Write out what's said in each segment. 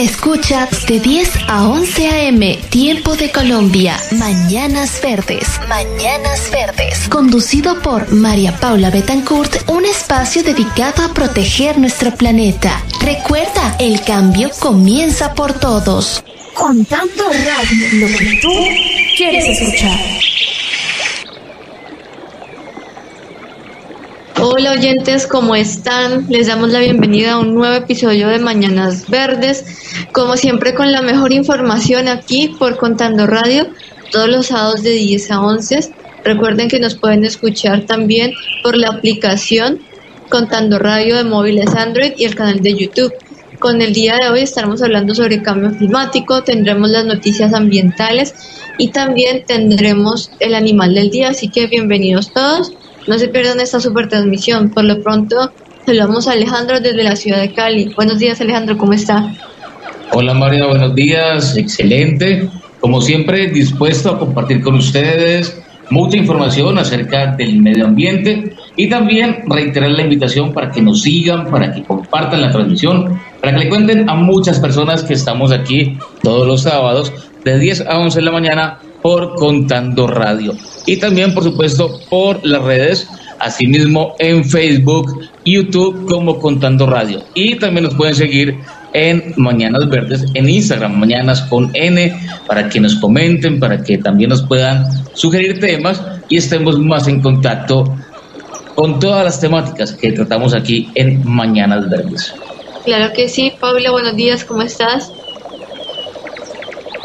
Escucha de 10 a 11 a.m. Tiempo de Colombia. Mañanas Verdes. Mañanas Verdes. Conducido por María Paula Betancourt, un espacio dedicado a proteger nuestro planeta. Recuerda, el cambio comienza por todos. Contando radio, lo que tú quieres escuchar. Hola oyentes, ¿cómo están? Les damos la bienvenida a un nuevo episodio de Mañanas Verdes, como siempre con la mejor información aquí por Contando Radio, todos los sábados de 10 a 11. Recuerden que nos pueden escuchar también por la aplicación Contando Radio de móviles Android y el canal de YouTube. Con el día de hoy estaremos hablando sobre cambio climático, tendremos las noticias ambientales y también tendremos el animal del día, así que bienvenidos todos. No se pierdan esta super transmisión. Por lo pronto, saludamos a Alejandro desde la ciudad de Cali. Buenos días, Alejandro, ¿cómo está? Hola, María, buenos días. Excelente. Como siempre, dispuesto a compartir con ustedes mucha información acerca del medio ambiente y también reiterar la invitación para que nos sigan, para que compartan la transmisión, para que le cuenten a muchas personas que estamos aquí todos los sábados de 10 a 11 de la mañana por Contando Radio. Y también, por supuesto, por las redes, asimismo en Facebook, YouTube como Contando Radio. Y también nos pueden seguir en Mañanas Verdes en Instagram, Mañanas con N, para que nos comenten, para que también nos puedan sugerir temas y estemos más en contacto con todas las temáticas que tratamos aquí en Mañanas Verdes. Claro que sí, Paula, buenos días, ¿cómo estás?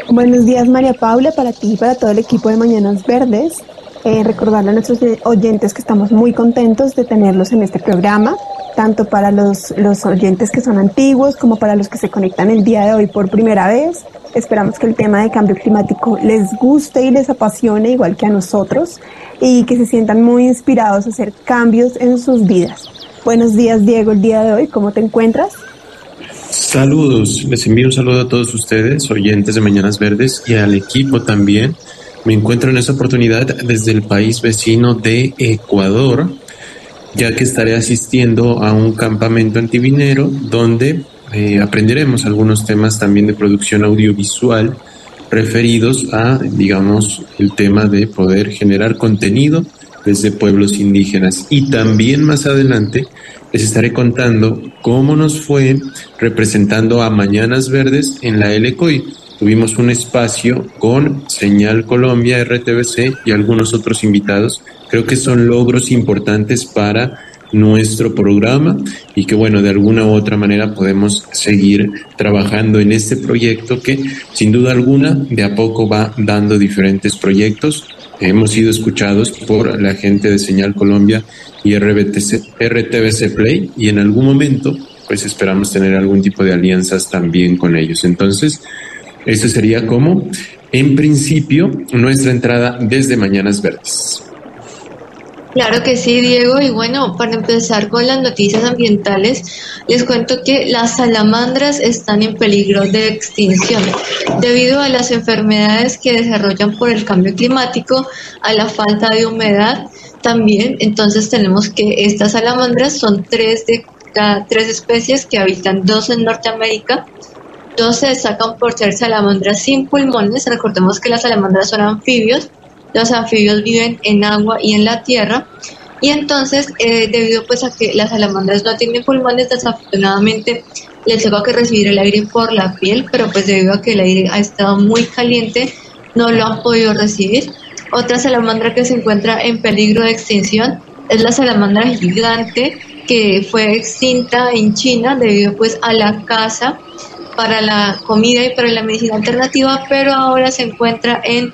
Buenos días María Paula, para ti y para todo el equipo de Mañanas Verdes. Eh, recordarle a nuestros oyentes que estamos muy contentos de tenerlos en este programa, tanto para los, los oyentes que son antiguos como para los que se conectan el día de hoy por primera vez. Esperamos que el tema de cambio climático les guste y les apasione igual que a nosotros y que se sientan muy inspirados a hacer cambios en sus vidas. Buenos días Diego, el día de hoy, ¿cómo te encuentras? Saludos, les envío un saludo a todos ustedes, oyentes de Mañanas Verdes y al equipo también. Me encuentro en esta oportunidad desde el país vecino de Ecuador, ya que estaré asistiendo a un campamento antivinero donde eh, aprenderemos algunos temas también de producción audiovisual referidos a, digamos, el tema de poder generar contenido desde pueblos indígenas. Y también más adelante les estaré contando cómo nos fue representando a Mañanas Verdes en la LCOI. Tuvimos un espacio con Señal Colombia, RTBC y algunos otros invitados. Creo que son logros importantes para nuestro programa y que bueno, de alguna u otra manera podemos seguir trabajando en este proyecto que sin duda alguna de a poco va dando diferentes proyectos hemos sido escuchados por la gente de Señal Colombia y RBTC, RTBC Play y en algún momento pues esperamos tener algún tipo de alianzas también con ellos. Entonces, eso sería como, en principio, nuestra entrada desde Mañanas Verdes. Claro que sí, Diego. Y bueno, para empezar con las noticias ambientales, les cuento que las salamandras están en peligro de extinción debido a las enfermedades que desarrollan por el cambio climático, a la falta de humedad también. Entonces tenemos que estas salamandras son tres de cada tres especies que habitan, dos en Norteamérica, dos se destacan por ser salamandras sin pulmones. Recordemos que las salamandras son anfibios los anfibios viven en agua y en la tierra. Y entonces eh, debido pues a que las salamandras no tienen pulmones desafortunadamente les toca que recibir el aire por la piel pero pues debido a que el aire ha estado muy caliente no lo han podido recibir. Otra salamandra que se encuentra en peligro de extinción es la salamandra gigante que fue extinta en China debido pues a la caza para la comida y para la medicina alternativa pero ahora se encuentra en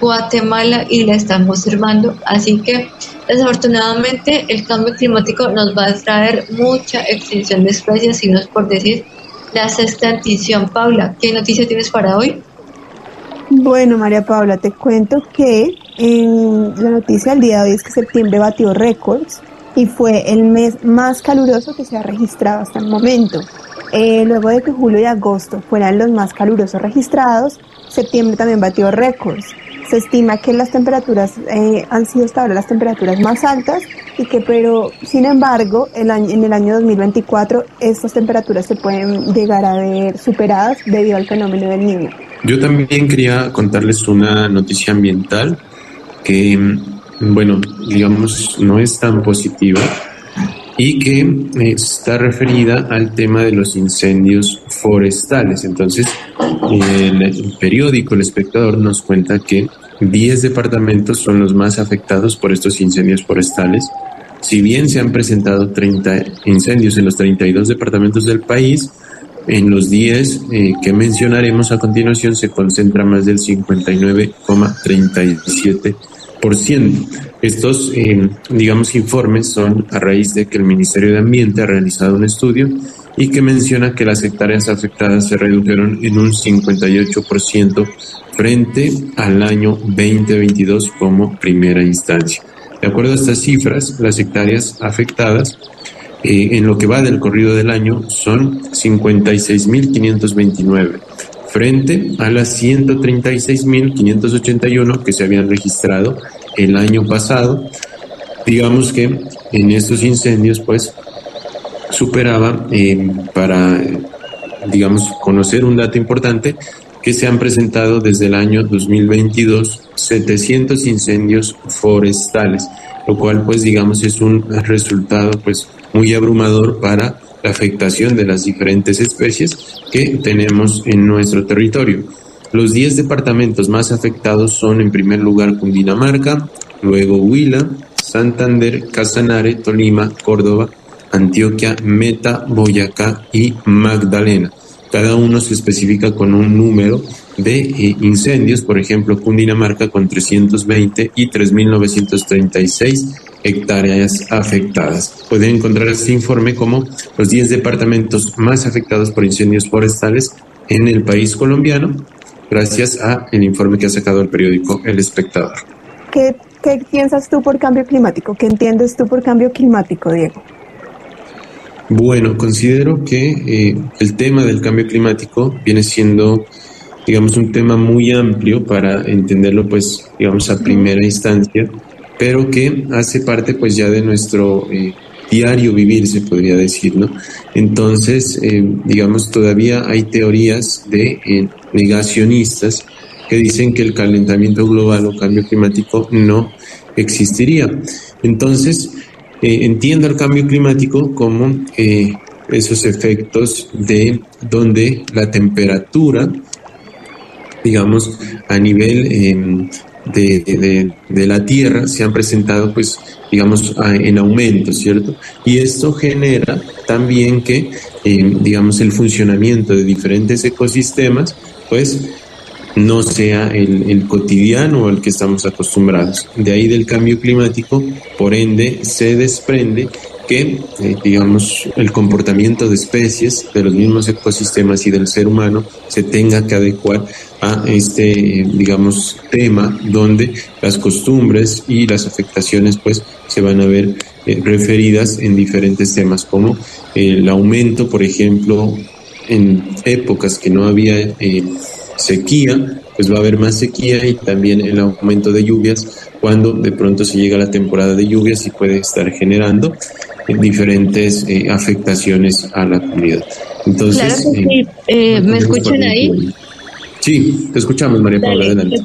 Guatemala y la estamos observando. Así que desafortunadamente el cambio climático nos va a traer mucha extinción de especies, y no es por decir la sexta extinción. Paula, ¿qué noticia tienes para hoy? Bueno, María Paula, te cuento que en la noticia del día de hoy es que septiembre batió récords y fue el mes más caluroso que se ha registrado hasta el momento. Eh, luego de que julio y agosto fueran los más calurosos registrados, septiembre también batió récords. Se estima que las temperaturas eh, han sido hasta ahora las temperaturas más altas y que, pero sin embargo, el en el año 2024 estas temperaturas se pueden llegar a ver superadas debido al fenómeno del niño. Yo también quería contarles una noticia ambiental que, bueno, digamos, no es tan positiva y que está referida al tema de los incendios forestales. Entonces, el periódico El Espectador nos cuenta que 10 departamentos son los más afectados por estos incendios forestales. Si bien se han presentado 30 incendios en los 32 departamentos del país, en los 10 eh, que mencionaremos a continuación se concentra más del 59,37%. Estos, eh, digamos, informes son a raíz de que el Ministerio de Ambiente ha realizado un estudio y que menciona que las hectáreas afectadas se redujeron en un 58% frente al año 2022 como primera instancia. De acuerdo a estas cifras, las hectáreas afectadas eh, en lo que va del corrido del año son 56.529 frente a las 136.581 que se habían registrado el año pasado. Digamos que en estos incendios pues superaba eh, para, digamos, conocer un dato importante que se han presentado desde el año 2022 700 incendios forestales, lo cual pues digamos es un resultado pues muy abrumador para la afectación de las diferentes especies que tenemos en nuestro territorio. Los 10 departamentos más afectados son en primer lugar Cundinamarca, luego Huila, Santander, Casanare, Tolima, Córdoba, Antioquia, Meta, Boyacá y Magdalena. Cada uno se especifica con un número de eh, incendios, por ejemplo, Cundinamarca con 320 y 3.936 hectáreas afectadas. Pueden encontrar este informe como los 10 departamentos más afectados por incendios forestales en el país colombiano, gracias a el informe que ha sacado el periódico El Espectador. ¿Qué, qué piensas tú por cambio climático? ¿Qué entiendes tú por cambio climático, Diego? Bueno, considero que eh, el tema del cambio climático viene siendo, digamos, un tema muy amplio para entenderlo, pues, digamos, a primera instancia, pero que hace parte, pues, ya de nuestro eh, diario vivir, se podría decir, ¿no? Entonces, eh, digamos, todavía hay teorías de negacionistas que dicen que el calentamiento global o cambio climático no existiría. Entonces, eh, entiendo el cambio climático como eh, esos efectos de donde la temperatura, digamos, a nivel em, de, de, la Tierra se han presentado, pues, digamos, en aumento, ¿cierto? Y esto genera también que, em, digamos, el funcionamiento de diferentes ecosistemas, pues, no sea el, cotidiano al que estamos acostumbrados. De ahí del cambio climático, por ende, se desprende que, eh, digamos, el comportamiento de especies de los mismos ecosistemas y del ser humano se tenga que adecuar a este, digamos, tema donde las costumbres y las afectaciones, pues, se van a ver eh, referidas en diferentes temas, como el aumento, por ejemplo, en épocas que no había eh, sequía, pues va a haber más sequía y también el aumento de lluvias cuando de pronto se llega la temporada de lluvias y puede estar generando diferentes eh, afectaciones a la comunidad. Entonces, claro que sí. Eh, ¿Me escuchan ahí? Sí, te escuchamos, María Paula. adelante.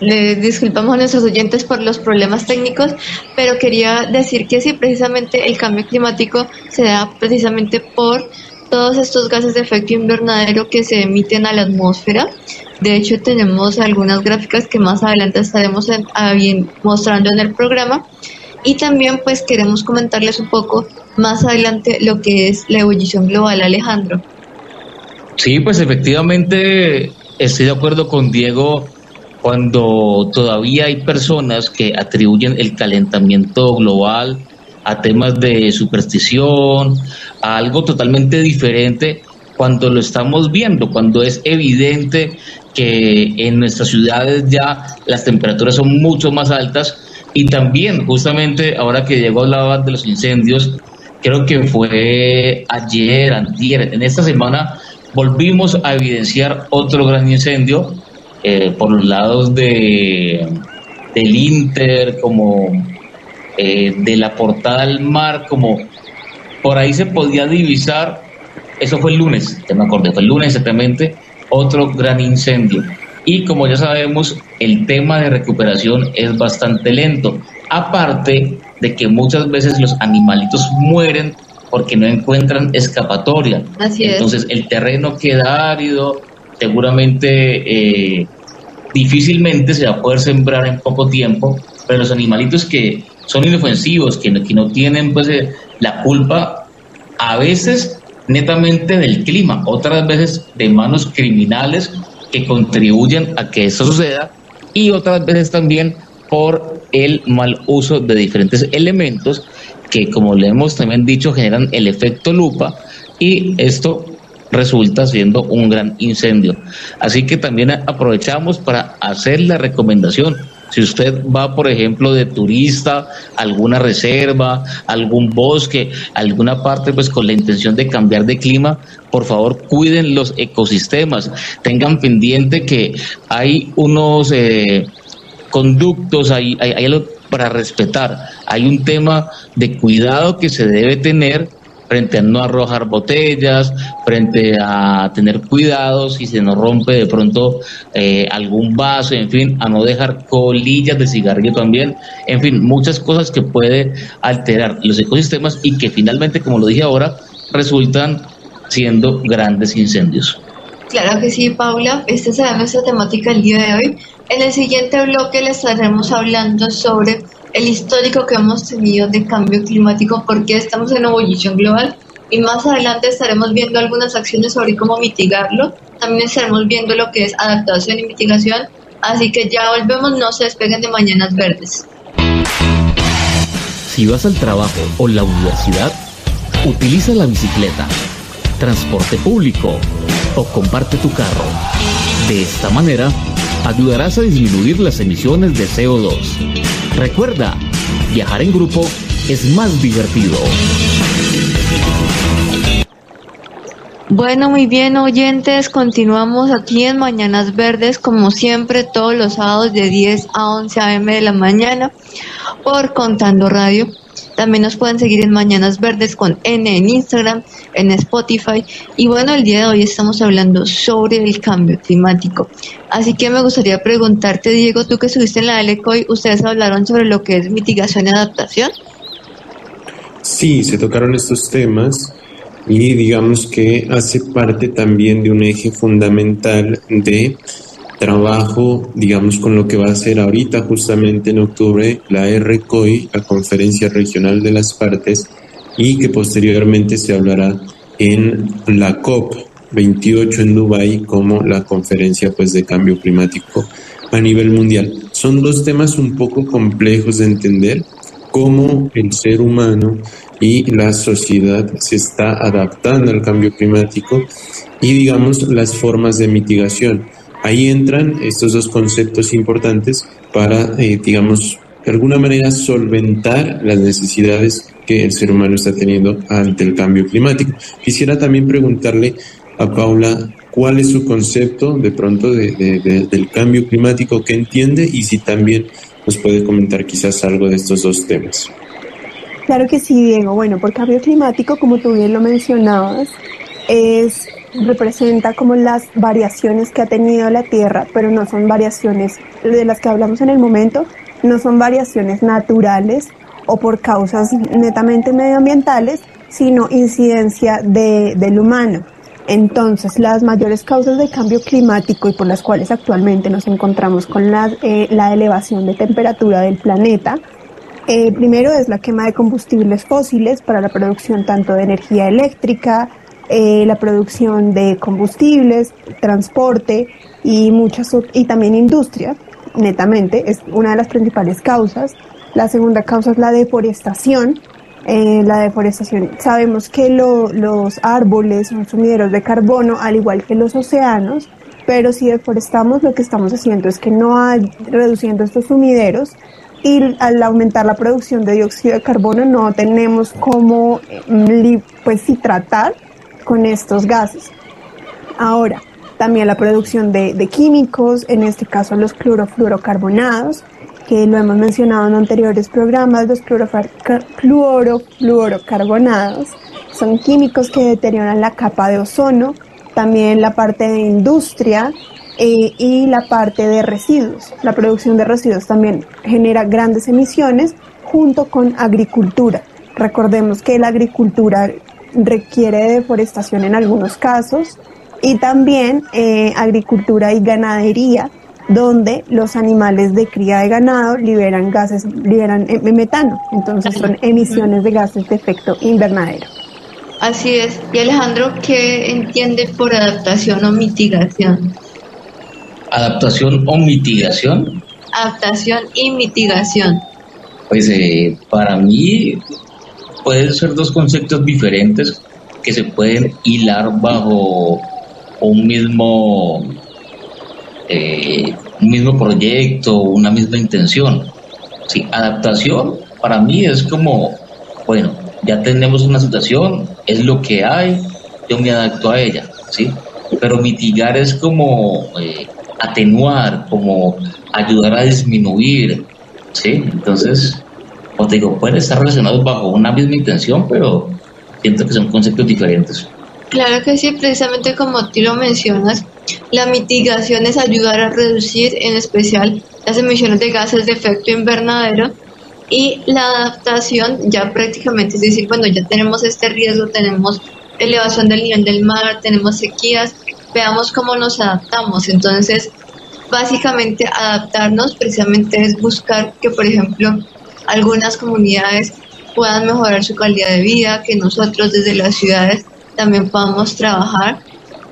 Le disculpamos a nuestros oyentes por los problemas técnicos, pero quería decir que sí, precisamente el cambio climático se da precisamente por todos estos gases de efecto invernadero que se emiten a la atmósfera. De hecho, tenemos algunas gráficas que más adelante estaremos mostrando en el programa. Y también pues queremos comentarles un poco más adelante lo que es la ebullición global, Alejandro. Sí, pues efectivamente estoy de acuerdo con Diego cuando todavía hay personas que atribuyen el calentamiento global a temas de superstición, algo totalmente diferente cuando lo estamos viendo, cuando es evidente que en nuestras ciudades ya las temperaturas son mucho más altas. Y también, justamente ahora que llegó la de los incendios, creo que fue ayer, antier, en esta semana volvimos a evidenciar otro gran incendio eh, por los lados de del Inter, como eh, de la portada al mar, como por ahí se podía divisar, eso fue el lunes, ya me acordé, fue el lunes exactamente, otro gran incendio. Y como ya sabemos, el tema de recuperación es bastante lento. Aparte de que muchas veces los animalitos mueren porque no encuentran escapatoria. Así Entonces el terreno queda árido, seguramente eh, difícilmente se va a poder sembrar en poco tiempo, pero los animalitos que son inofensivos, que no, que no tienen pues eh, la culpa a veces netamente del clima, otras veces de manos criminales que contribuyen a que eso suceda y otras veces también por el mal uso de diferentes elementos que como le hemos también dicho generan el efecto lupa y esto resulta siendo un gran incendio. Así que también aprovechamos para hacer la recomendación. Si usted va, por ejemplo, de turista, alguna reserva, algún bosque, alguna parte, pues con la intención de cambiar de clima, por favor cuiden los ecosistemas. Tengan pendiente que hay unos eh, conductos, hay, hay algo para respetar. Hay un tema de cuidado que se debe tener frente a no arrojar botellas, frente a tener cuidado si se nos rompe de pronto eh, algún vaso, en fin, a no dejar colillas de cigarrillo también, en fin, muchas cosas que puede alterar los ecosistemas y que finalmente, como lo dije ahora, resultan siendo grandes incendios. Claro que sí, Paula. Esta será nuestra temática el día de hoy. En el siguiente bloque le estaremos hablando sobre el histórico que hemos tenido de cambio climático, porque estamos en ebullición global y más adelante estaremos viendo algunas acciones sobre cómo mitigarlo. También estaremos viendo lo que es adaptación y mitigación. Así que ya volvemos, no se despeguen de Mañanas Verdes. Si vas al trabajo o la universidad, utiliza la bicicleta, transporte público o comparte tu carro. De esta manera, ayudarás a disminuir las emisiones de CO2 Recuerda, viajar en grupo es más divertido. Bueno, muy bien, oyentes, continuamos aquí en Mañanas Verdes, como siempre, todos los sábados de 10 a 11 a.m. de la mañana, por Contando Radio. También nos pueden seguir en Mañanas Verdes con N en Instagram, en Spotify. Y bueno, el día de hoy estamos hablando sobre el cambio climático. Así que me gustaría preguntarte, Diego, tú que estuviste en la LECOI, ¿ustedes hablaron sobre lo que es mitigación y adaptación? Sí, se tocaron estos temas y digamos que hace parte también de un eje fundamental de trabajo, digamos, con lo que va a ser ahorita justamente en octubre la RCOI, la Conferencia Regional de las Partes, y que posteriormente se hablará en la COP 28 en Dubái como la conferencia pues de cambio climático a nivel mundial. Son dos temas un poco complejos de entender, cómo el ser humano y la sociedad se está adaptando al cambio climático y digamos las formas de mitigación. Ahí entran estos dos conceptos importantes para, eh, digamos, de alguna manera solventar las necesidades que el ser humano está teniendo ante el cambio climático. Quisiera también preguntarle a Paula cuál es su concepto de pronto del cambio climático que entiende y si también nos puede comentar quizás algo de estos dos temas. Claro que sí, Diego. Bueno, por cambio climático, como tú bien lo mencionabas, es representa como las variaciones que ha tenido la Tierra, pero no son variaciones de las que hablamos en el momento, no son variaciones naturales o por causas netamente medioambientales, sino incidencia de, del humano. Entonces, las mayores causas de cambio climático y por las cuales actualmente nos encontramos con la, eh, la elevación de temperatura del planeta, eh, primero es la quema de combustibles fósiles para la producción tanto de energía eléctrica, eh, la producción de combustibles, transporte y muchas y también industria, netamente, es una de las principales causas. La segunda causa es la deforestación. Eh, la deforestación, sabemos que los árboles son sumideros de carbono, al igual que los océanos, pero si deforestamos lo que estamos haciendo es que no hay, reduciendo estos sumideros, y al aumentar la producción de dióxido de carbono no tenemos cómo eh, pues sí tratar con estos gases. Ahora, también la producción de, químicos, en este caso los clorofluorocarbonados, que lo hemos mencionado en anteriores programas, los clorofluorocarbonados son químicos que deterioran la capa de ozono, también la parte de industria eh, y la parte de residuos. La producción de residuos también genera grandes emisiones junto con agricultura. Recordemos que la agricultura requiere deforestación en algunos casos y también eh, agricultura y ganadería donde los animales de cría de ganado liberan gases, liberan eh, metano, entonces son emisiones de gases de efecto invernadero. Así es. Y Alejandro, ¿qué entiende por adaptación o mitigación? ¿Adaptación o mitigación? Adaptación y mitigación. Pues eh, para mí pueden ser dos conceptos diferentes que se pueden hilar bajo un mismo eh, un mismo proyecto, una misma intención. Sí, adaptación para mí es como, bueno, ya tenemos una situación, es lo que hay, yo me adapto a ella, ¿sí? Pero mitigar es como eh, atenuar, como ayudar a disminuir, ¿sí? Entonces, como te digo, pueden estar relacionados bajo una misma intención, pero siento que son conceptos diferentes. Claro que sí, precisamente como tú lo mencionas, la mitigación es ayudar a reducir en especial las emisiones de gases de efecto invernadero y la adaptación ya prácticamente, es decir, cuando ya tenemos este riesgo, tenemos elevación del nivel del mar, tenemos sequías, veamos cómo nos adaptamos. Entonces, básicamente adaptarnos precisamente es buscar que, por ejemplo, algunas comunidades puedan mejorar su calidad de vida, que nosotros desde las ciudades también podamos trabajar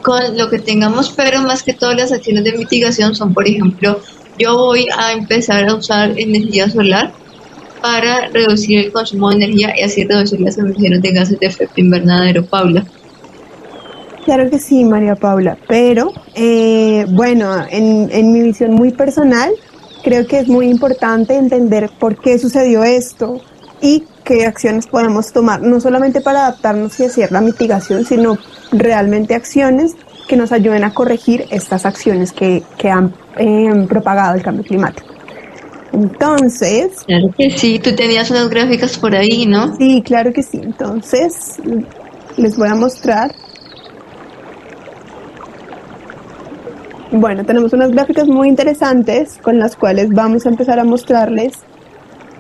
con lo que tengamos, pero más que todas las acciones de mitigación son, por ejemplo, yo voy a empezar a usar energía solar para reducir el consumo de energía y así reducir las emisiones de gases de efecto invernadero, Paula. Claro que sí, María Paula, pero eh, bueno, en, en mi visión muy personal, creo que es muy importante entender por qué sucedió esto y qué acciones podemos tomar, no solamente para adaptarnos y hacer la mitigación, sino realmente acciones que nos ayuden a corregir estas acciones que, que han eh, propagado el cambio climático. Entonces... Claro que sí, tú tenías unas gráficas por ahí, ¿no? Sí, claro que sí. Entonces, les voy a mostrar. Bueno, tenemos unas gráficas muy interesantes con las cuales vamos a empezar a mostrarles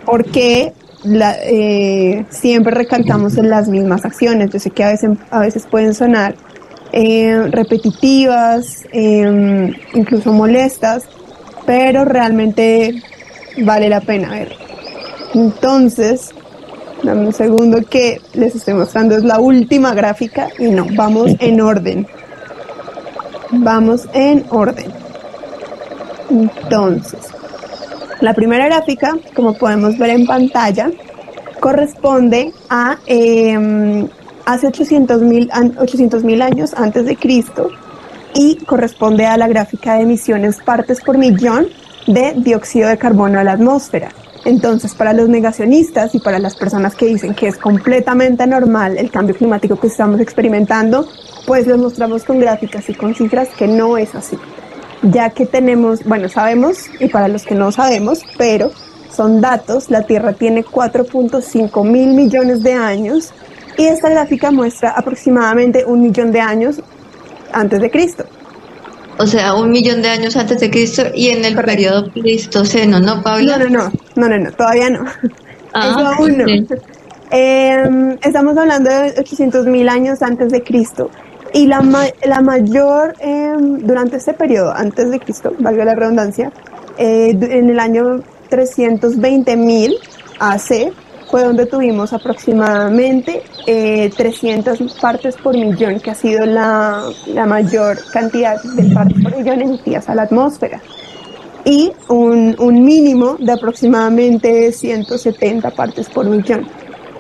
por qué eh, siempre recalcamos en las mismas acciones. Yo sé que a veces, a veces pueden sonar eh, repetitivas, eh, incluso molestas, pero realmente vale la pena ver. Entonces, dame un segundo que les estoy mostrando, es la última gráfica y no, vamos en orden. Vamos en orden. Entonces, la primera gráfica, como podemos ver en pantalla, corresponde a eh, hace 800 mil años antes de Cristo y corresponde a la gráfica de emisiones partes por millón de dióxido de carbono a la atmósfera. Entonces, para los negacionistas y para las personas que dicen que es completamente normal el cambio climático que estamos experimentando, pues les mostramos con gráficas y con cifras que no es así ya que tenemos, bueno, sabemos, y para los que no sabemos, pero son datos, la Tierra tiene 4.5 mil millones de años y esta gráfica muestra aproximadamente un millón de años antes de Cristo. O sea, un millón de años antes de Cristo y en el periodo pleistoceno, ¿no, Pablo? No, no, no, no, no, todavía no. Ah, aún no. Em, estamos hablando de 800 mil años antes de Cristo. Y la, la mayor, em, durante este periodo, antes de Cristo, valga la redundancia, eh, en el año 320.000 AC, fue donde tuvimos aproximadamente eh, 300 partes por millón, que ha sido la, la mayor cantidad de partes por millón emitidas a la atmósfera. Y un, un mínimo de aproximadamente 170 partes por millón.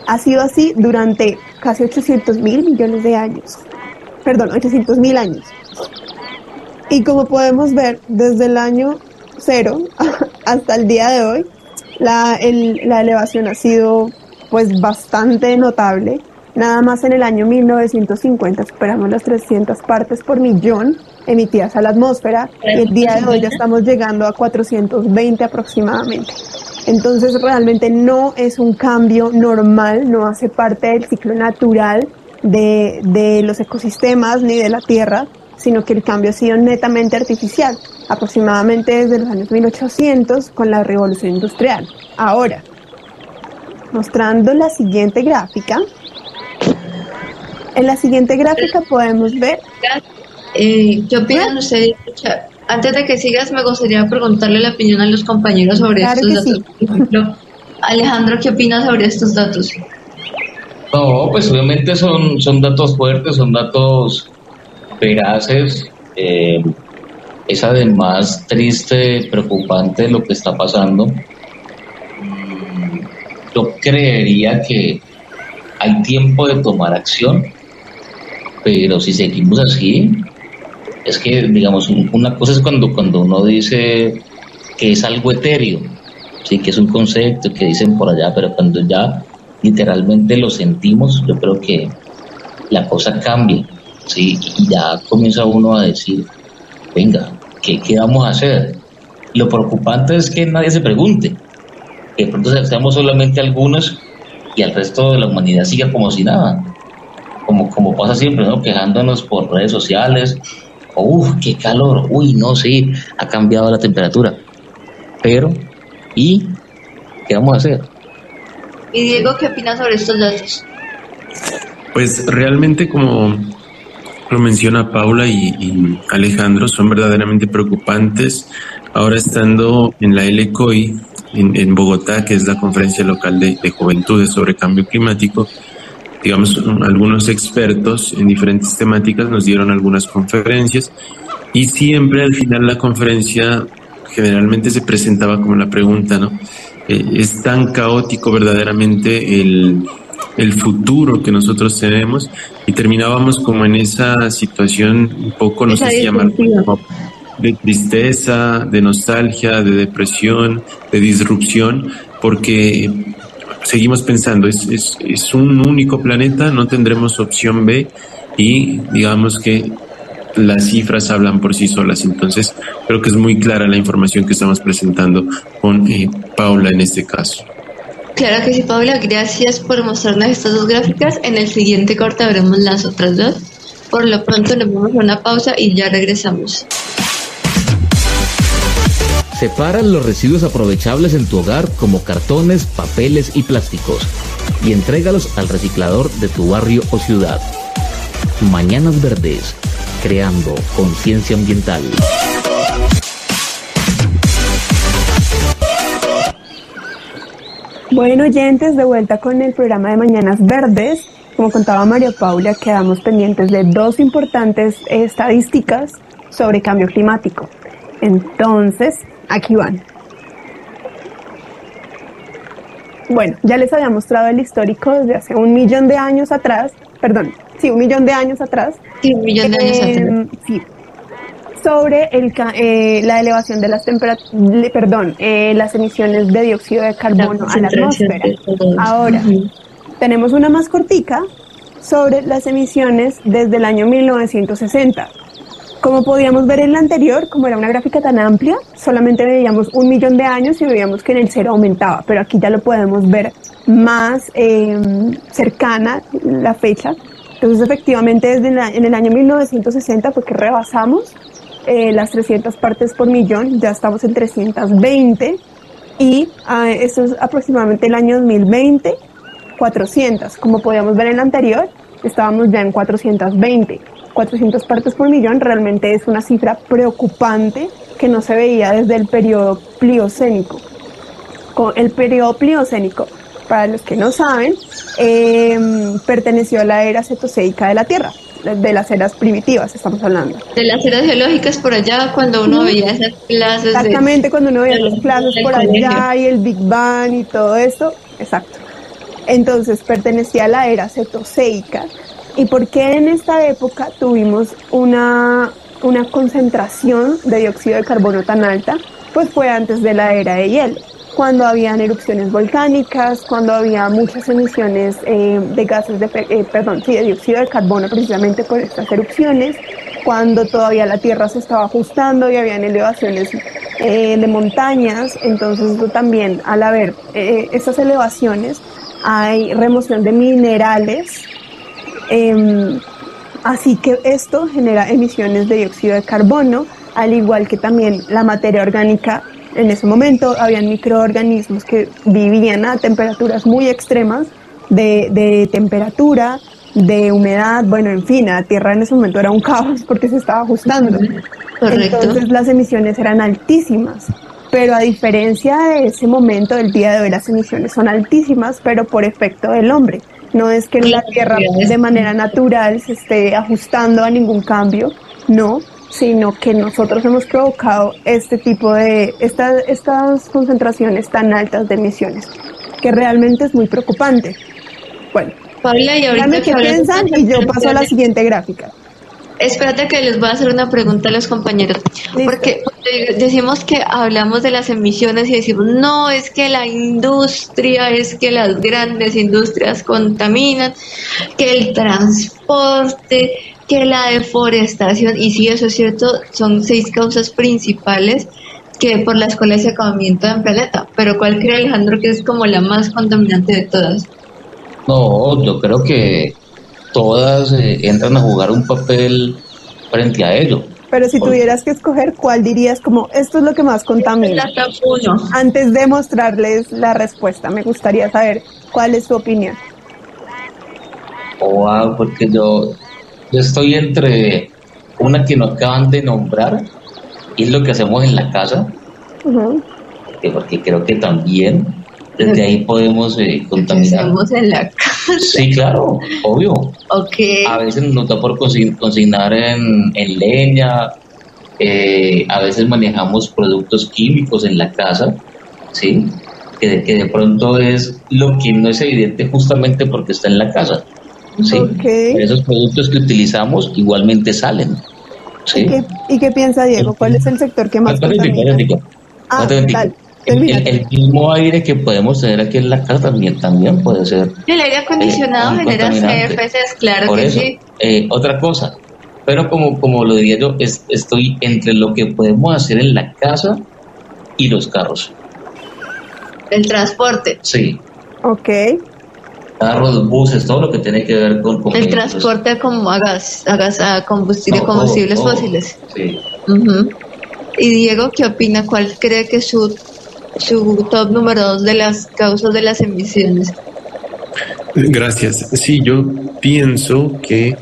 Ha sido así durante casi 800 mil millones de años perdón, 800 mil años. Y como podemos ver, desde el año cero hasta el día de hoy, la, la elevación ha sido pues bastante notable. Nada más en el año 1950 superamos las 300 partes por millón emitidas a la atmósfera y el día de hoy ya estamos llegando a 420 aproximadamente. Entonces realmente no es un cambio normal, no hace parte del ciclo natural de, de los ecosistemas ni de la Tierra, sino que el cambio ha sido netamente artificial, aproximadamente desde los años 1800 con la revolución industrial. Ahora, mostrando la siguiente gráfica, en la siguiente gráfica podemos ver... Eh, ¿Qué opinan ustedes? Antes de que sigas, me gustaría preguntarle la opinión a los compañeros sobre estos datos. Por ejemplo, Alejandro, ¿qué opinas sobre estos datos? No, pues obviamente son, son datos fuertes, son datos veraces. Eh, es además triste, preocupante lo que está pasando. Mm, yo creería que hay tiempo de tomar acción, pero si seguimos así, es que, digamos, una cosa es cuando, cuando uno dice que es algo etéreo, sí, que es un concepto que dicen por allá, pero cuando ya literalmente lo sentimos, yo creo que la cosa cambia, sí, y ya comienza uno a decir, venga, ¿qué, qué vamos a hacer? Lo preocupante es que nadie se pregunte, que pronto estamos solamente algunos y al resto de la humanidad siga como si nada, como, como pasa siempre, ¿no? quejándonos por redes sociales, uff, qué calor, uy, no, sí, ha cambiado la temperatura. Pero, ¿y qué vamos a hacer? Y Diego, ¿qué opinas sobre estos datos? Pues realmente como lo menciona Paula y, Alejandro, son verdaderamente preocupantes. Ahora estando en la LCOI, en, Bogotá, que es la conferencia local de, de juventudes sobre cambio climático, digamos, algunos expertos en diferentes temáticas nos dieron algunas conferencias y siempre al final la conferencia generalmente se presentaba como la pregunta, ¿no? Eh, ¿Es tan caótico verdaderamente el, el futuro que nosotros tenemos? Y terminábamos como en esa situación un poco, no sé si llamar de tristeza, de nostalgia, de depresión, de disrupción, porque seguimos pensando, es, es, es un único planeta, no tendremos opción B y digamos que las cifras hablan por sí solas. Entonces, creo que es muy clara la información que estamos presentando con eh, Paula en este caso. Claro que sí, Paula. Gracias por mostrarnos estas dos gráficas. En el siguiente corte veremos las otras dos. Por lo pronto nos vamos a una pausa y ya regresamos. Separa los residuos aprovechables en tu hogar como cartones, papeles y plásticos y entrégalos al reciclador de tu barrio o ciudad. Mañanas Verdes, creando conciencia ambiental. Bueno, oyentes, de vuelta con el programa de Mañanas Verdes. Como contaba María Paula, quedamos pendientes de dos importantes estadísticas sobre cambio climático. Entonces, Aquí van. Bueno, ya les había mostrado el histórico desde hace un millón de años atrás, perdón, sí, un millón de años atrás. Sí, un millón de años atrás. Em, sí, sobre el, eh, la elevación de las temperaturas, perdón, eh, las emisiones de dióxido de carbono a la atmósfera. Ahora, tenemos una más cortica sobre las emisiones desde el año 1960. Como podíamos ver en la anterior, como era una gráfica tan amplia, solamente veíamos un millón de años y veíamos que en el cero aumentaba, pero aquí ya lo podemos ver más eh, cercana la fecha. Entonces, efectivamente, desde en el año 1960 porque rebasamos eh, las 300 partes por millón, ya estamos en 320 y uh, esto es aproximadamente el año 2020, 400. Como podíamos ver en la anterior, estábamos ya en 420. 400 partes por millón realmente es una cifra preocupante que no se veía desde el periodo pliocénico. El periodo pliocénico, para los que no saben, em, perteneció a la era cetoseica de la Tierra, de las eras primitivas estamos hablando. De las eras geológicas por allá, cuando uno veía esas clases. Exactamente, cuando uno veía esas clases por allá y el Big Bang y todo esto, exacto. Entonces pertenecía a la era cetoseica ¿Y por qué en esta época tuvimos una, una concentración de dióxido de carbono tan alta? Pues fue antes de la era de hielo. cuando habían erupciones volcánicas, cuando había muchas emisiones eh, de gases de, eh, perdón, sí, de dióxido de carbono precisamente por estas erupciones, cuando todavía la Tierra se estaba ajustando y habían elevaciones eh, de montañas, entonces eso también al haber estas elevaciones hay remoción de minerales, em, así que esto genera emisiones de dióxido de carbono, al igual que también la materia orgánica en ese momento habían microorganismos que vivían a temperaturas muy extremas de, temperatura, de humedad, bueno, en fin, la Tierra en ese momento era un caos porque se estaba ajustando. Entonces las emisiones eran altísimas, pero a diferencia de ese momento del día de hoy las emisiones son altísimas, pero por efecto del hombre. No es que la Tierra de manera natural se esté ajustando a ningún cambio, no, sino que nosotros hemos provocado este tipo de, estas estas concentraciones tan altas de emisiones, que realmente es muy preocupante. Bueno, Paula, y ahorita qué piensan y yo paso a la siguiente gráfica. Espérate que les voy a hacer una pregunta a los compañeros, porque decimos que hablamos de las emisiones y decimos, no, es que la industria, es que las grandes industrias contaminan, que el transporte, que la deforestación, y sí, eso es cierto, son seis causas principales que por las cuales se acabamiento en planeta. Pero ¿cuál cree Alejandro que es como la más contaminante de todas? No, yo creo que todas eh, entran a jugar un papel frente a ello. Pero si tuvieras que escoger, ¿cuál dirías como esto es lo que más contamina? Antes de mostrarles la respuesta, me gustaría saber cuál es su opinión. Wow, porque yo yo estoy entre una que nos acaban de nombrar y es lo que hacemos en la casa, porque creo que también desde ahí podemos eh, contaminar. hacemos en la casa? Sí, claro, obvio. Okay. A veces nos da por cocinar en, leña, eh, a veces manejamos productos químicos en la casa, ¿sí? Que que de pronto es lo que no es evidente justamente porque está en la casa. ¿sí? Esos productos que utilizamos igualmente salen. ¿sí? ¿Y, qué, piensa Diego? ¿Cuál es el sector que más contamina? Ah, el, mismo aire que podemos tener aquí en la casa también, también puede ser. El aire acondicionado eh, genera CFCs, claro que sí. Eh, otra cosa, pero como, como lo diría yo, estoy entre lo que podemos hacer en la casa y los carros. El transporte. Sí. Ok carros, buses, todo lo que tiene que ver con... el transporte como a gas, a, gas, a combustible, combustibles fósiles. Sí. Y Diego, ¿qué opina? ¿Cuál cree que es su, su top número dos de las causas de las emisiones? Gracias. Sí, yo pienso que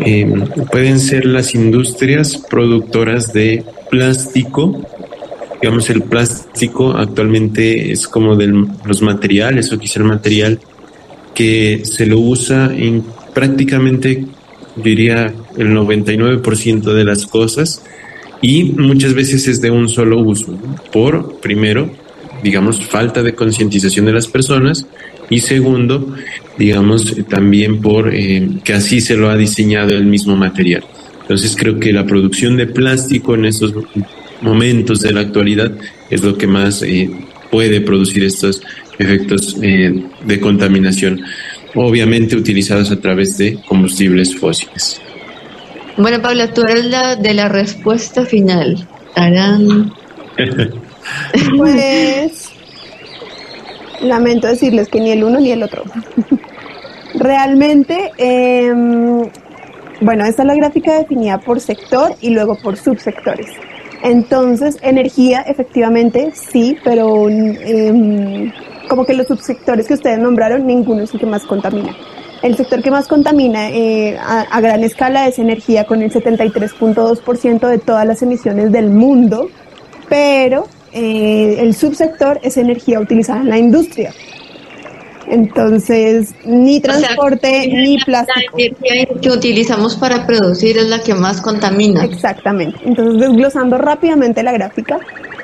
em, pueden ser las industrias productoras de plástico. Digamos, el plástico actualmente es como de los materiales, o quizá el material que se lo usa en prácticamente, diría, el 99% de las cosas y muchas veces es de un solo uso, por, primero, digamos, falta de concientización de las personas y segundo, digamos, también por eh, que así se lo ha diseñado el mismo material. Entonces creo que la producción de plástico en estos momentos de la actualidad es lo que más eh, puede producir estos efectos eh, de contaminación, obviamente utilizados a través de combustibles fósiles. Bueno, Paula, tú eres la de la respuesta final. pues lamento decirles que ni el uno ni el otro. Realmente, em, bueno, esta es la gráfica definida por sector y luego por subsectores. Entonces, energía, efectivamente, sí, pero em, como que los subsectores que ustedes nombraron, ninguno es el que más contamina. El sector que más contamina eh, a, gran escala es energía, con el 73.2% de todas las emisiones del mundo, pero eh, el subsector es energía utilizada en la industria. Entonces, ni transporte ni plástico. La energía que utilizamos para producir es la que más contamina. Exactamente. Entonces, desglosando rápidamente la gráfica,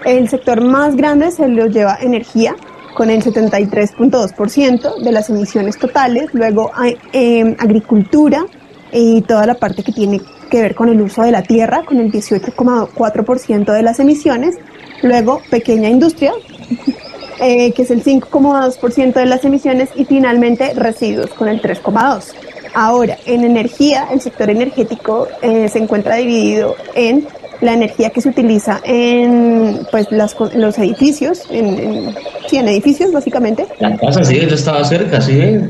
el sector más grande se lo lleva energía, con el 73.2% de las emisiones totales, luego em, agricultura y toda la parte que tiene que ver con el uso de la tierra, con el 18,4% de las emisiones, luego pequeña industria, eh, que es el 5,2% de las emisiones, y finalmente residuos con el 3,2%. Ahora, en energía, el sector energético eh, se encuentra dividido en la energía que se utiliza en pues las, los edificios, en, sí, en edificios básicamente. La casa, sí, yo estaba cerca, sí.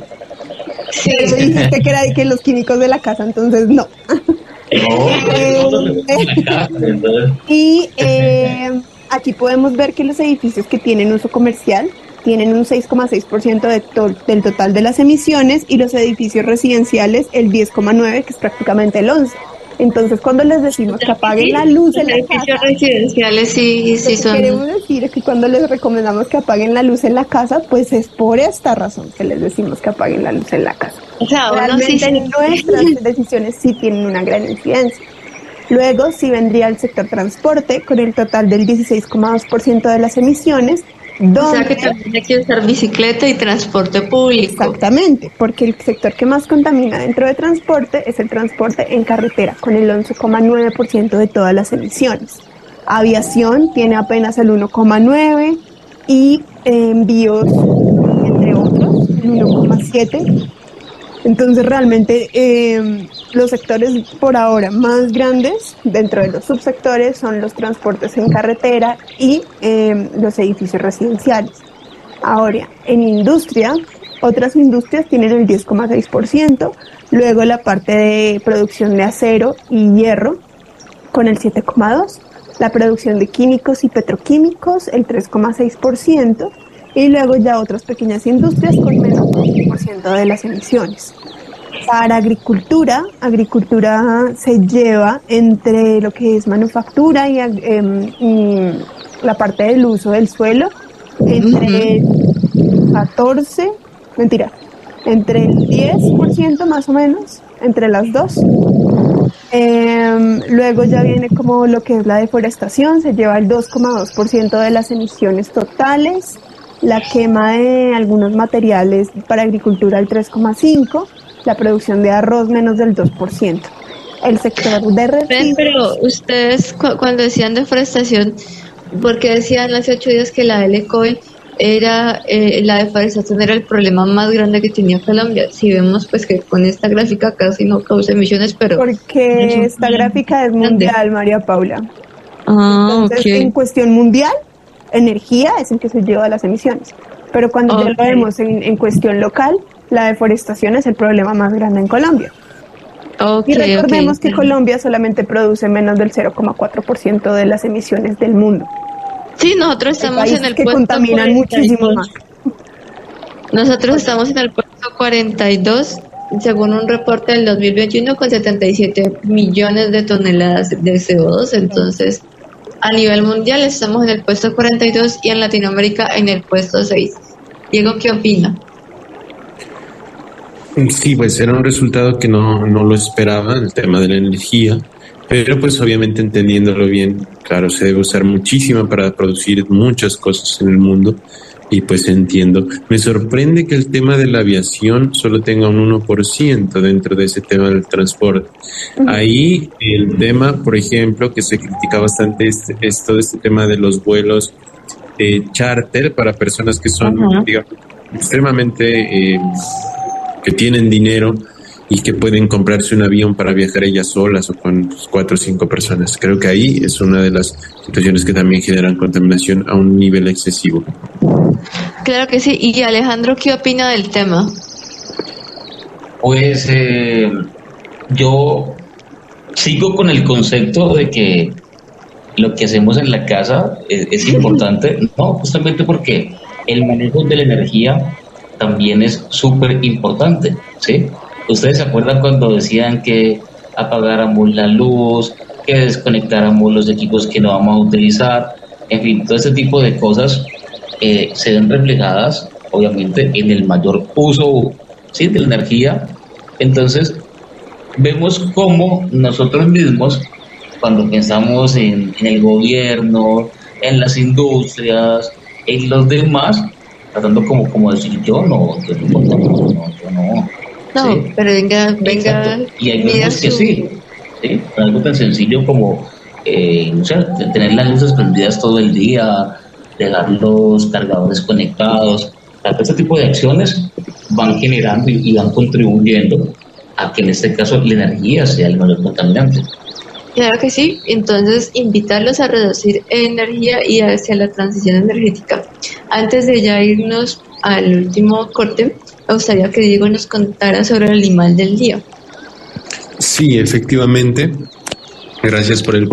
Sí, dijiste que era de que los químicos de la casa, entonces no. y eh, aquí podemos ver que los edificios que tienen uso comercial tienen un 6,6% de del total de las emisiones y los edificios residenciales el 10,9%, que es prácticamente el 11%. Entonces, cuando les decimos que apaguen la luz en la casa, residenciales sí, sí son. Queremos decir que cuando les recomendamos que apaguen la luz en la casa, pues es por esta razón que les decimos que apaguen la luz en la casa. O sea, Realmente nuestras decisiones sí tienen una gran incidencia. Luego sí vendría el sector transporte con el total del 16,2% de las emisiones o sea que también hay que usar bicicleta y transporte público. Exactamente, porque el sector que más contamina dentro de transporte es el transporte en carretera, con el 11,9% de todas las emisiones. Aviación tiene apenas el 1,9% y envíos, entre otros, el 1,7%. Entonces realmente eh, los sectores por ahora más grandes dentro de los subsectores son los transportes en carretera y eh, los edificios residenciales. Ahora, en industria, otras industrias tienen el 10,6%, luego la parte de producción de acero y hierro con el 7,2%, la producción de químicos y petroquímicos el 3,6%, y luego ya otras pequeñas industrias con menos del 1% de las emisiones. Para agricultura, agricultura se lleva entre lo que es manufactura y, em, la parte del uso del suelo, entre 14, mentira, entre el 10% más o menos, entre las dos. Em, luego ya viene como lo que es la deforestación, se lleva el 2,2% de las emisiones totales la quema de algunos materiales para agricultura el 3,5%, la producción de arroz menos del 2%. El sector de residuos... Pero ustedes cuando decían deforestación, ¿por qué decían hace ocho días que la LCOI era eh, la deforestación era el problema más grande que tenía Colombia. Si vemos pues que con esta gráfica casi no causa emisiones, pero porque esta gráfica es mundial, María Paula. Ah, Entonces, en cuestión mundial, energía es el que se lleva las emisiones. Pero cuando ya lo vemos en, cuestión local, la deforestación es el problema más grande en Colombia. y recordemos que Colombia solamente produce menos del 0,4% de las emisiones del mundo. Sí, nosotros estamos en el que contaminan muchísimo más. Nosotros estamos en el puesto 42, según un reporte del 2021, con 77 millones de toneladas de CO2. Entonces, a nivel mundial estamos en el puesto 42 y en Latinoamérica en el puesto 6. Diego, ¿qué opina? Sí, pues era un resultado que no, no lo esperaba, el tema de la energía, pero pues obviamente entendiéndolo bien, claro, se debe usar muchísima para producir muchas cosas en el mundo y pues entiendo. Me sorprende que el tema de la aviación solo tenga un 1% dentro de ese tema del transporte. Ahí el tema, por ejemplo, que se critica bastante es, todo este tema de los vuelos de charter para personas que son, digamos, extremadamente eh, que tienen dinero y que pueden comprarse un avión para viajar ellas solas o con cuatro o cinco personas. Creo que ahí es una de las situaciones que también generan contaminación a un nivel excesivo. Claro que sí. ¿Y Alejandro qué opina del tema? Pues eh, yo sigo con el concepto de que lo que hacemos en la casa es, es importante, no, justamente porque el manejo de la energía también es súper importante, ¿sí? ¿Ustedes se acuerdan cuando decían que apagáramos la luz, que desconectáramos los equipos que no vamos a utilizar? En fin, todo este tipo de cosas eh, se ven reflejadas, obviamente, en el mayor uso ¿sí? de la energía. Entonces, vemos cómo nosotros mismos, cuando pensamos en, el gobierno, en las industrias, en los demás, tratando como, como decir yo no, yo no, yo no, no, pero venga, venga. Y hay veces que sí, sí, algo tan sencillo como, eh, no sé, tener las luces prendidas todo el día, dejar los cargadores conectados. este tipo de acciones van generando y van contribuyendo a que en este caso la energía sea el mayor contaminante. Claro que sí, entonces invitarlos a reducir energía y hacia la transición energética. Antes de ya irnos al último corte, me gustaría que Diego nos contara sobre el animal del día. Sí, efectivamente. Gracias por el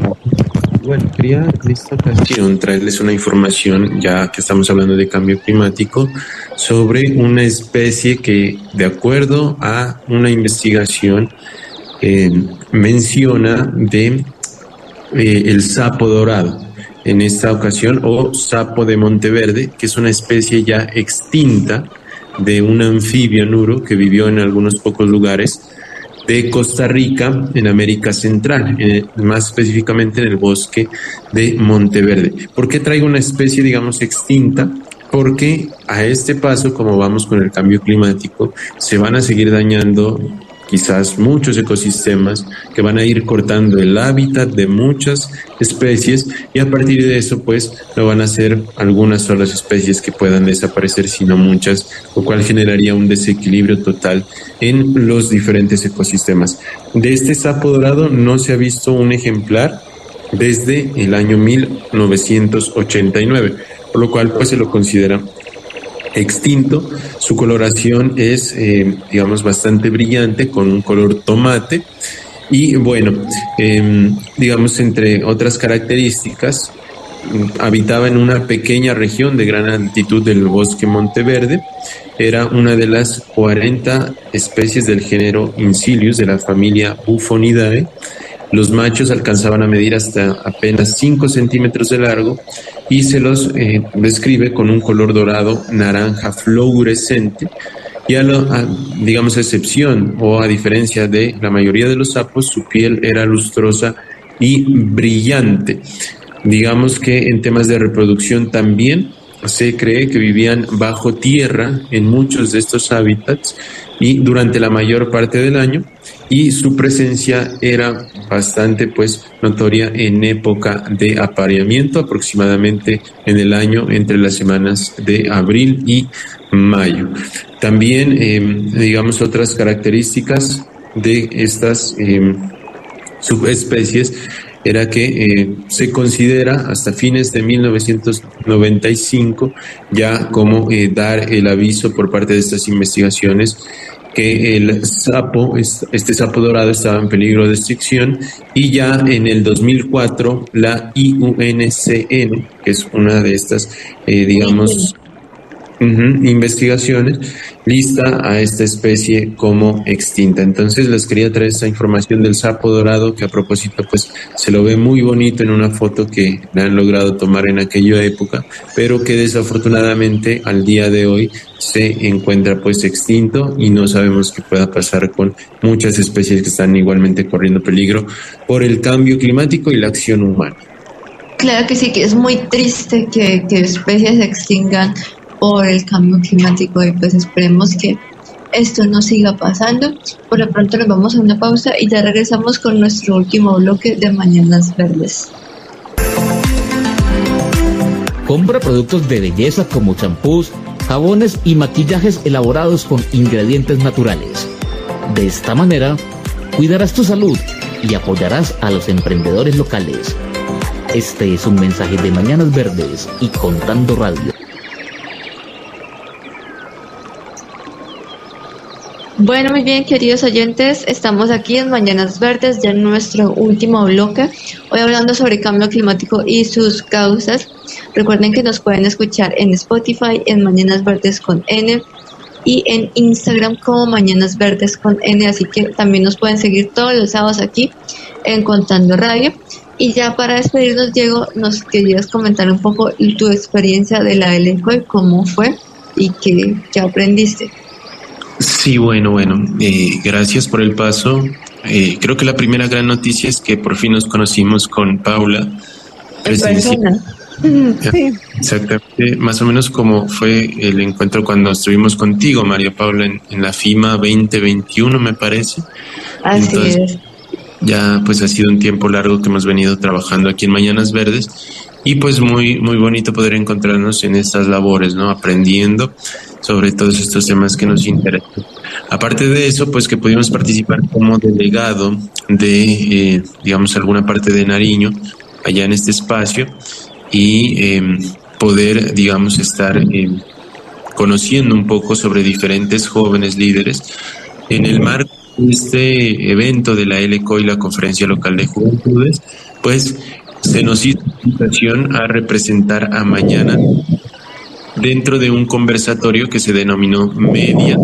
bueno, quería en esta ocasión traerles una información, ya que estamos hablando de cambio climático, sobre una especie que, de acuerdo a una investigación, eh, menciona de eh, el sapo dorado. En esta ocasión o sapo de Monteverde, que es una especie ya extinta de un anfibio nuro que vivió en algunos pocos lugares de Costa Rica en América Central, eh, más específicamente en el bosque de Monteverde. ¿Por qué traigo una especie, digamos, extinta? Porque a este paso, como vamos con el cambio climático, se van a seguir dañando quizás muchos ecosistemas que van a ir cortando el hábitat de muchas especies y a partir de eso pues no van a ser algunas solas especies que puedan desaparecer sino muchas lo cual generaría un desequilibrio total en los diferentes ecosistemas. De este sapo dorado no se ha visto un ejemplar desde el año 1989 por lo cual pues se lo considera extinto. Su coloración es, eh, digamos, bastante brillante, con un color tomate. Y bueno, em, digamos, entre otras características, mm, habitaba en una pequeña región de gran altitud del bosque Monteverde. Era una de las 40 especies del género Incilius de la familia Bufonidae los machos alcanzaban a medir hasta apenas 5 centímetros de largo y se los eh, describe con un color dorado naranja fluorescente. Y a, lo, digamos, excepción o a diferencia de la mayoría de los sapos, su piel era lustrosa y brillante. Digamos que en temas de reproducción también se cree que vivían bajo tierra en muchos de estos hábitats y durante la mayor parte del año y su presencia era bastante pues notoria en época de apareamiento aproximadamente en el año entre las semanas de abril y mayo. También em, digamos otras características de estas em, subespecies era que eh, se considera hasta fines de 1995 ya como eh, dar el aviso por parte de estas investigaciones que el sapo, este sapo dorado estaba en peligro de extinción y ya en el 2004 la IUNCN, que es una de estas, eh, digamos, investigaciones, lista a esta especie como extinta. Entonces les quería traer esta información del sapo dorado que a propósito pues se lo ve muy bonito en una foto que le han logrado tomar en aquella época, pero que desafortunadamente al día de hoy se encuentra pues extinto y no sabemos qué pueda pasar con muchas especies que están igualmente corriendo peligro por el cambio climático y la acción humana. Claro que sí, que es muy triste que, que especies se extingan por el cambio climático y pues esperemos que esto no siga pasando. Por lo pronto nos vamos a una pausa y ya regresamos con nuestro último bloque de Mañanas Verdes. Compra productos de belleza como champús, jabones y maquillajes elaborados con ingredientes naturales. De esta manera, cuidarás tu salud y apoyarás a los emprendedores locales. Este es un mensaje de Mañanas Verdes y Contando Radio. Bueno, muy bien, queridos oyentes, estamos aquí en Mañanas Verdes, ya en nuestro último bloque, hoy hablando sobre cambio climático y sus causas. Recuerden que nos pueden escuchar en Spotify, en Mañanas Verdes con N y en Instagram como Mañanas Verdes con N, así que también nos pueden seguir todos los sábados aquí en Contando Radio. Y ya para despedirnos, Diego, nos querías comentar un poco tu experiencia de la elenco y cómo fue y qué, qué aprendiste. Sí, bueno, bueno, eh, gracias por el paso. Eh, creo que la primera gran noticia es que por fin nos conocimos con Paula. Sí. Exactamente, más o menos como fue el encuentro cuando estuvimos contigo, María Paula, en, la FIMA 2021, me parece. Así es. Ya pues ha sido un tiempo largo que hemos venido trabajando aquí en Mañanas Verdes y pues muy, muy bonito poder encontrarnos en estas labores, ¿no? Aprendiendo sobre todos estos temas que nos interesan. Aparte de eso, pues que pudimos participar como delegado de, eh, digamos, alguna parte de Nariño, allá en este espacio, y em, poder, digamos, estar em, conociendo un poco sobre diferentes jóvenes líderes en el marco este evento de la LECO y la Conferencia Local de Juventudes, pues se nos hizo invitación a representar a mañana dentro de un conversatorio que se denominó Media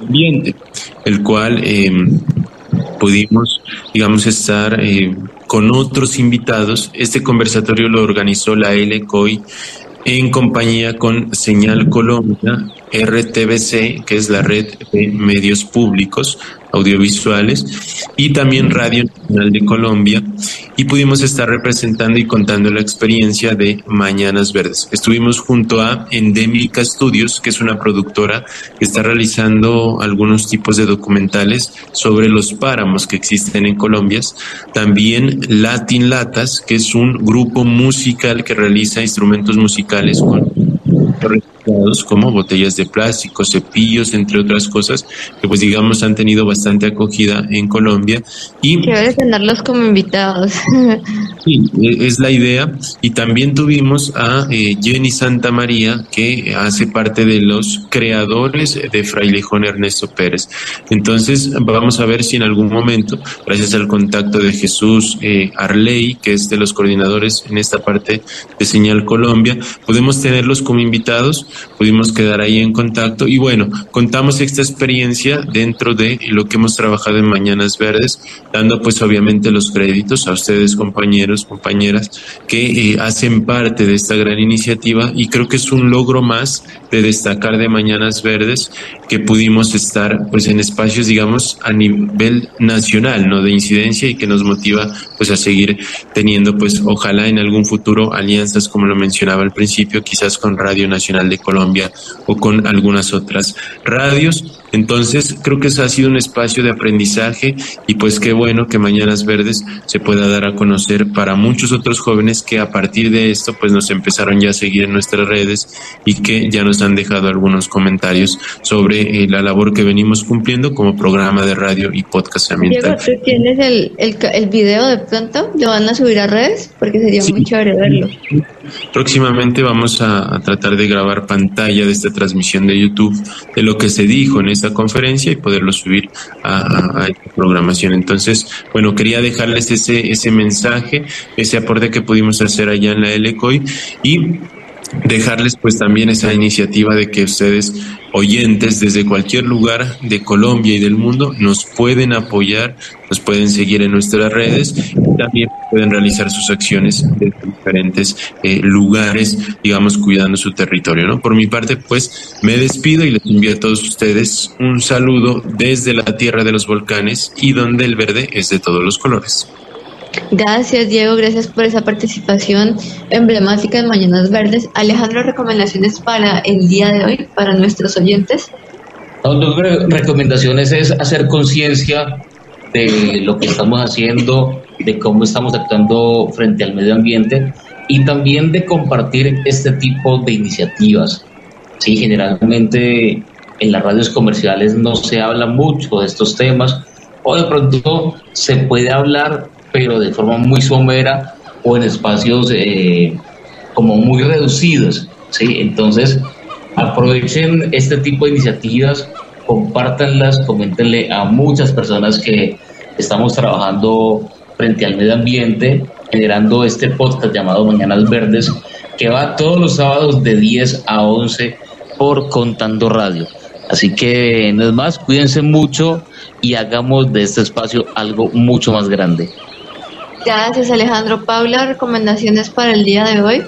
Ambiente, el cual em, pudimos, digamos, estar eh, con otros invitados. Este conversatorio lo organizó la LCOI en compañía con Señal Colombia, RTBC, que es la red de medios públicos audiovisuales, y también Radio Nacional de Colombia, y pudimos estar representando y contando la experiencia de Mañanas Verdes. Estuvimos junto a Endémica Studios, que es una productora que está realizando algunos tipos de documentales sobre los páramos que existen en Colombia. También Latin Latas, que es un grupo musical que realiza instrumentos musicales con como botellas de plástico, cepillos, entre otras cosas, que pues digamos han tenido bastante acogida en Colombia. Y Quiero tenerlos como invitados. Sí, e, es la idea. Y también tuvimos a eh, Jenny Santa María, que hace parte de los creadores de Frailejón Ernesto Pérez. Entonces, vamos a ver si en algún momento, gracias al contacto de Jesús eh, Arley, que es de los coordinadores en esta parte de Señal Colombia, podemos tenerlos como invitados pudimos quedar ahí en contacto y bueno, contamos esta experiencia dentro de lo que hemos trabajado en Mañanas Verdes, dando pues obviamente los créditos a ustedes compañeros, compañeras que eh, hacen parte de esta gran iniciativa y creo que es un logro más de destacar de Mañanas Verdes que pudimos estar pues en espacios digamos a nivel nacional, ¿no? De incidencia y que nos motiva pues a seguir teniendo pues ojalá en algún futuro alianzas como lo mencionaba al principio, quizás con Radio Nacional de Colombia o con algunas otras radios. Entonces, creo que eso ha sido un espacio de aprendizaje y pues qué bueno que Mañanas Verdes se pueda dar a conocer para muchos otros jóvenes que a partir de esto pues nos empezaron ya a seguir en nuestras redes y que ya nos han dejado algunos comentarios sobre eh, la labor que venimos cumpliendo como programa de radio y podcast ambiental. Diego, ¿tú tienes el, el, el video de pronto? ¿Lo van a subir a redes? Porque sería muy chévere verlo. Próximamente vamos a, tratar de grabar pantalla de esta transmisión de YouTube de lo que se dijo en esta conferencia y poderlo subir a, esta programación. Entonces, bueno, quería dejarles ese, ese mensaje, ese aporte que pudimos hacer allá en la LCOI y dejarles pues también esa iniciativa de que ustedes oyentes desde cualquier lugar de Colombia y del mundo nos pueden apoyar, nos pueden seguir en nuestras redes y también pueden realizar sus acciones en diferentes eh, lugares, digamos, cuidando su territorio, ¿no? Por mi parte, pues me despido y les envío a todos ustedes un saludo desde la tierra de los volcanes y donde el verde es de todos los colores. Gracias, Diego. Gracias por esa participación emblemática en Mañanas Verdes. Alejandro, recomendaciones para el día de hoy, para nuestros oyentes. Dos recomendaciones es hacer conciencia de lo que estamos haciendo, de cómo estamos actuando frente al medio ambiente y también de compartir este tipo de iniciativas. Sí, generalmente en las radios comerciales no se habla mucho de estos temas o de pronto se puede hablar pero de forma muy somera o en espacios eh, como muy reducidos. ¿sí? Entonces, aprovechen este tipo de iniciativas, compártanlas, coméntenle a muchas personas que estamos trabajando frente al medio ambiente, generando este podcast llamado Mañanas Verdes, que va todos los sábados de 10 a 11 por Contando Radio. Así que no es más, cuídense mucho y hagamos de este espacio algo mucho más grande. Gracias Alejandro. Paula, recomendaciones para el día de hoy.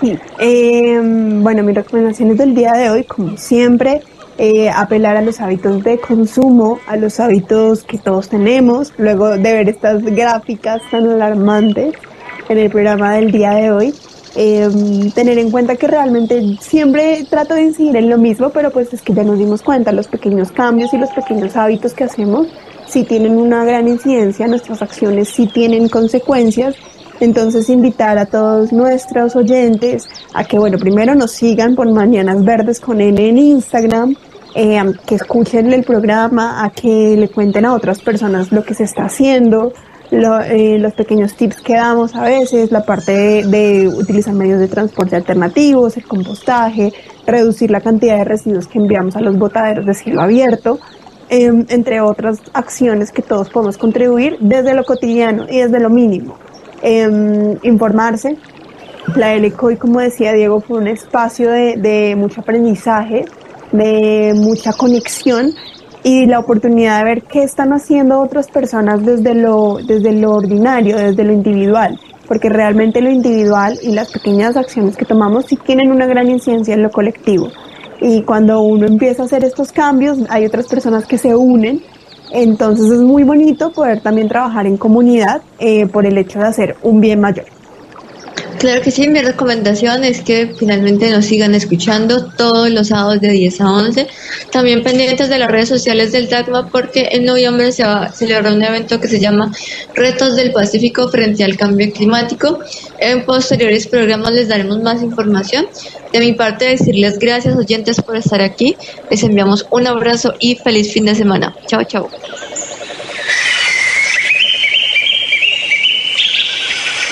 Sí, em, bueno, mis recomendaciones del día de hoy, como siempre, eh, apelar a los hábitos de consumo, a los hábitos que todos tenemos, luego de ver estas gráficas tan alarmantes en el programa del día de hoy, Em, tener en cuenta que realmente siempre trato de incidir en lo mismo, pero pues es que ya nos dimos cuenta, los pequeños cambios y los pequeños hábitos que hacemos sí tienen una gran incidencia, nuestras acciones sí tienen consecuencias. Entonces invitar a todos nuestros oyentes a que, bueno, primero nos sigan por Mañanas Verdes con N en Instagram, eh, que escuchen el programa, a que le cuenten a otras personas lo que se está haciendo, eh, los pequeños tips que damos a veces, la parte de, utilizar medios de transporte alternativos, el compostaje, reducir la cantidad de residuos que enviamos a los botaderos de cielo abierto, em, entre otras acciones que todos podemos contribuir desde lo cotidiano y desde lo mínimo. Em, informarse. La LECOI, como decía Diego, fue un espacio de, de mucho aprendizaje, de mucha conexión y la oportunidad de ver qué están haciendo otras personas desde lo, desde lo ordinario, desde lo individual, porque realmente lo individual y las pequeñas acciones que tomamos sí tienen una gran incidencia en lo colectivo. Y cuando uno empieza a hacer estos cambios, hay otras personas que se unen, entonces es muy bonito poder también trabajar en comunidad eh, por el hecho de hacer un bien mayor. Claro que sí, mi recomendación es que finalmente nos sigan escuchando todos los sábados de 10 a 11. También pendientes de las redes sociales del DACMA porque en noviembre se va a celebrar un evento que se llama Retos del Pacífico frente al cambio climático. En posteriores programas les daremos más información. De mi parte, decirles gracias oyentes por estar aquí. Les enviamos un abrazo y feliz fin de semana. Chao, chao.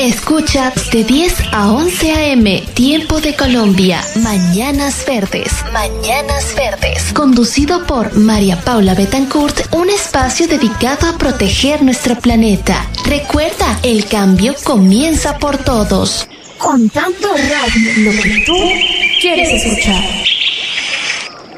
Escucha de 10 a 11 a.m. Tiempo de Colombia. Mañanas Verdes. Mañanas Verdes. Conducido por María Paula Betancourt, un espacio dedicado a proteger nuestro planeta. Recuerda, el cambio comienza por todos. Contando Radio, lo que tú quieres escuchar.